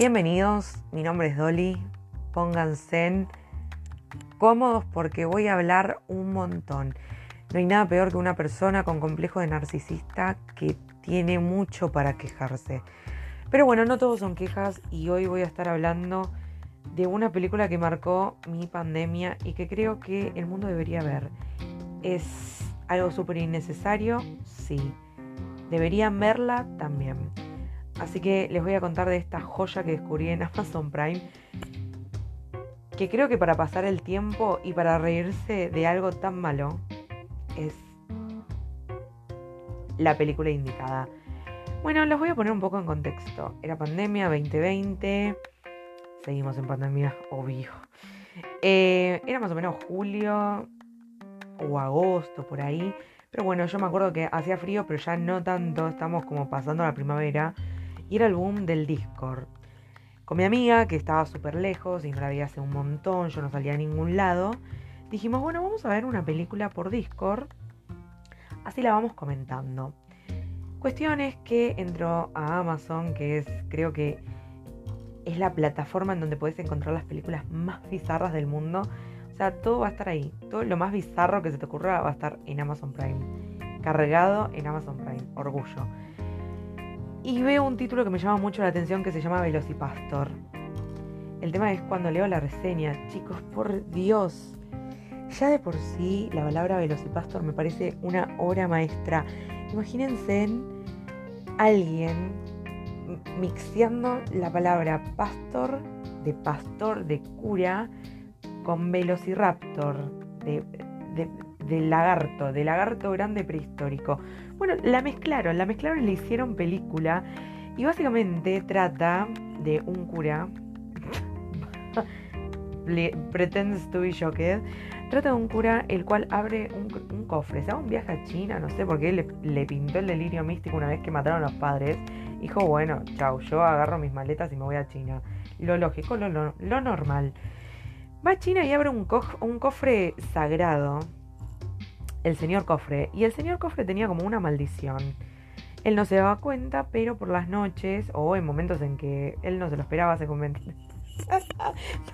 Bienvenidos, mi nombre es Dolly. Pónganse cómodos porque voy a hablar un montón. No hay nada peor que una persona con complejo de narcisista que tiene mucho para quejarse. Pero bueno, no todos son quejas y hoy voy a estar hablando de una película que marcó mi pandemia y que creo que el mundo debería ver. ¿Es algo súper innecesario? Sí. ¿Deberían verla? También. Así que les voy a contar de esta joya que descubrí en Amazon Prime. Que creo que para pasar el tiempo y para reírse de algo tan malo es la película indicada. Bueno, los voy a poner un poco en contexto. Era pandemia 2020. Seguimos en pandemia, obvio. Eh, era más o menos julio o agosto, por ahí. Pero bueno, yo me acuerdo que hacía frío, pero ya no tanto. Estamos como pasando la primavera. Y era el boom del Discord. Con mi amiga, que estaba súper lejos y no la veía hace un montón, yo no salía a ningún lado, dijimos, bueno, vamos a ver una película por Discord. Así la vamos comentando. Cuestión es que entró a Amazon, que es, creo que es la plataforma en donde puedes encontrar las películas más bizarras del mundo. O sea, todo va a estar ahí. Todo lo más bizarro que se te ocurra va a estar en Amazon Prime. Cargado en Amazon Prime. Orgullo. Y veo un título que me llama mucho la atención que se llama Velocipastor. El tema es cuando leo la reseña. Chicos, por Dios. Ya de por sí la palabra Velocipastor me parece una obra maestra. Imagínense en alguien mixeando la palabra pastor, de pastor, de cura, con velociraptor, de, de, lagarto, de lagarto grande prehistórico. Bueno, la mezclaron, la mezclaron y le hicieron película. Y básicamente trata de un cura. pretends to be shocked Trata de un cura el cual abre un, cofre. Se va un viaje a China, no sé por qué le, pintó el delirio místico una vez que mataron a los padres. Dijo, bueno, chau, yo agarro mis maletas y me voy a China. Lo lógico, lo, lo, normal. Va a China y abre un, un cofre sagrado. El señor cofre. Y el señor cofre tenía como una maldición. Él no se daba cuenta, pero por las noches o en momentos en que él no se lo esperaba, se convertía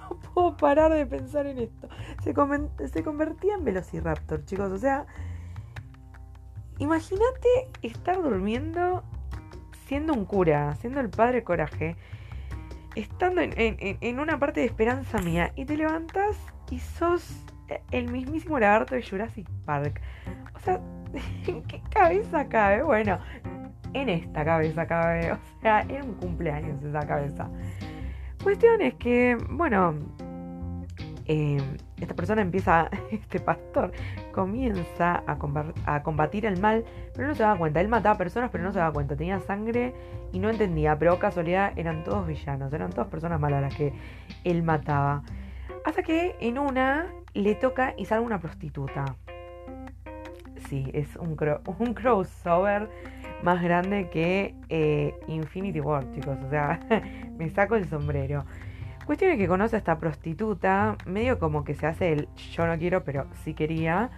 no puedo parar de pensar en esto. Se, se convertía en Velociraptor, chicos. O sea, imagínate estar durmiendo siendo un cura, siendo el padre coraje, estando en, una parte de esperanza mía y te levantas y sos el mismísimo lagarto de Jurassic Park. O sea, ¿en qué cabeza cabe? Bueno, en esta cabeza cabe. O sea, era un cumpleaños esa cabeza. Cuestión es que, bueno, eh, esta persona empieza, este pastor comienza a, combatir el mal, pero no se daba cuenta. Él mataba personas, pero no se daba cuenta. Tenía sangre y no entendía, pero casualidad eran todos villanos, eran todas personas malas las que él mataba. Hasta que en una le toca y sale una prostituta. Sí, es un, un crossover más grande que eh, Infinity War, chicos. O sea, me saco el sombrero. Cuestión es que conoce a esta prostituta, medio como que se hace el yo no quiero, pero sí quería,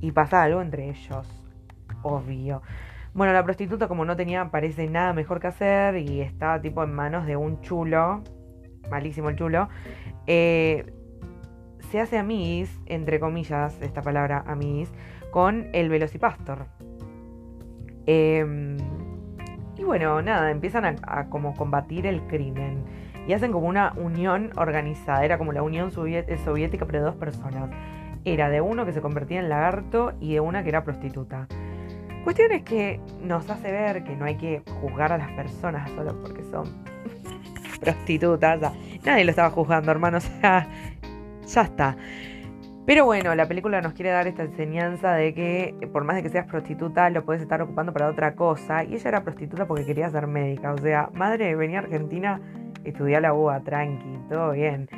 y pasa algo entre ellos, obvio. Bueno, la prostituta como no tenía, parece nada mejor que hacer, y está tipo en manos de un chulo, malísimo el chulo, eh, se hace amis, entre comillas, esta palabra amis, con el Velocipastor. Em, y bueno, nada, empiezan a, como combatir el crimen. Y hacen como una unión organizada. Era como la unión soviética, pero de dos personas. Era de uno que se convertía en lagarto y de una que era prostituta. Cuestión es que nos hace ver que no hay que juzgar a las personas solo porque son prostitutas. nadie lo estaba juzgando, hermano. O sea, ya está. Pero bueno, la película nos quiere dar esta enseñanza de que por más de que seas prostituta, lo puedes estar ocupando para otra cosa. Y ella era prostituta porque quería ser médica. O sea, madre, venía a Argentina, estudiar la UA, tranqui, todo bien.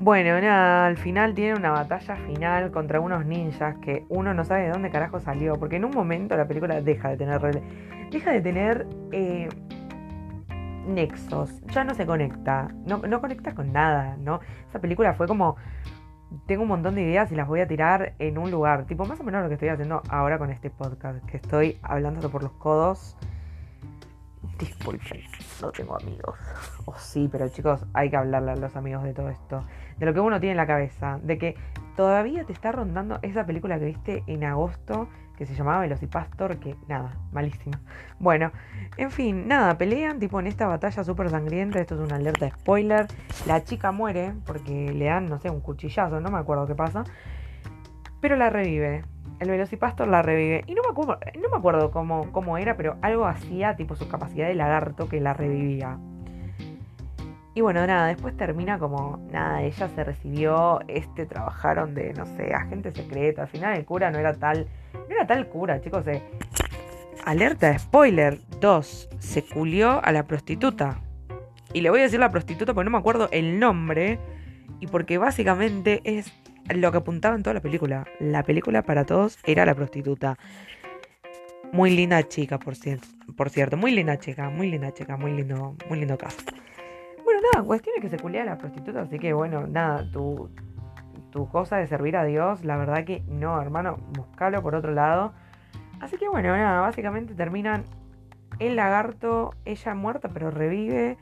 Bueno, nada, al final tiene una batalla final contra unos ninjas que uno no sabe de dónde carajo salió. Porque en un momento la película deja de tener. Deja de tener. Eh, nexos. Ya no se conecta. No, no conecta con nada, ¿no? Esa película fue como tengo un montón de ideas y las voy a tirar en un lugar. Tipo, más o menos lo que estoy haciendo ahora con este podcast. Que estoy hablando por los codos. Disculpen, no tengo amigos. O oh, sí, pero chicos, hay que hablarle a los amigos de todo esto. De lo que uno tiene en la cabeza. De que todavía te está rondando esa película que viste en agosto que se llamaba Velocipastor, que nada, malísima. Bueno, en fin, nada, pelean tipo en esta batalla súper sangrienta, esto es una alerta de spoiler, la chica muere porque le dan, no sé, un cuchillazo, no me acuerdo qué pasa, pero la revive. El Velocipastor la revive. Y no me acuerdo, no me acuerdo cómo, cómo era, pero algo hacía, tipo su capacidad de lagarto, que la revivía. Y bueno, nada, después termina como, nada, ella se recibió, este trabajaron de, no sé, agente secreto. Al final el cura no era tal, no era tal cura, chicos. Eh. Alerta, spoiler 2, se culió a la prostituta. Y le voy a decir la prostituta porque no me acuerdo el nombre. Y porque básicamente es lo que apuntaba en toda la película. La película para todos era la prostituta. Muy linda chica, por cierto. Por cierto, muy linda chica, muy linda chica, muy lindo, muy lindo caso. Nada, cuestión es que se culea a la prostituta, así que bueno, nada, tu, tu cosa de servir a Dios, la verdad que no, hermano, buscalo por otro lado. Así que bueno, nada, básicamente terminan el lagarto, ella muerta pero revive.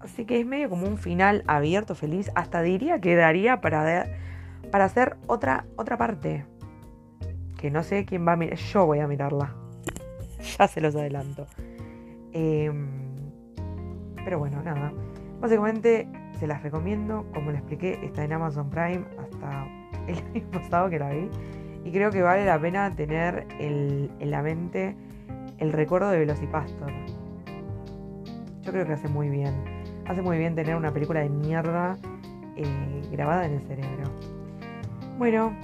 Así que es medio como un final abierto, feliz. Hasta diría que daría para, para hacer otra, otra parte. Que no sé quién va a mirar. Yo voy a mirarla. ya se los adelanto. Em, pero bueno, nada. Básicamente se las recomiendo, como les expliqué, está en Amazon Prime hasta el año pasado que la vi. Y creo que vale la pena tener en la mente el recuerdo de Velocipastor. Yo creo que hace muy bien. Hace muy bien tener una película de mierda eh, grabada en el cerebro. Bueno,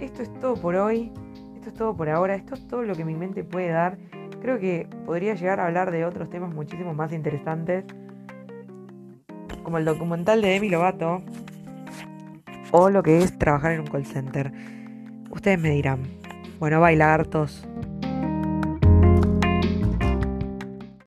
esto es todo por hoy. Esto es todo por ahora. Esto es todo lo que mi mente puede dar. Creo que podría llegar a hablar de otros temas muchísimo más interesantes como el documental de Demi Lovato o lo que es trabajar en un call center. Ustedes me dirán. Bueno, bye, lagartos.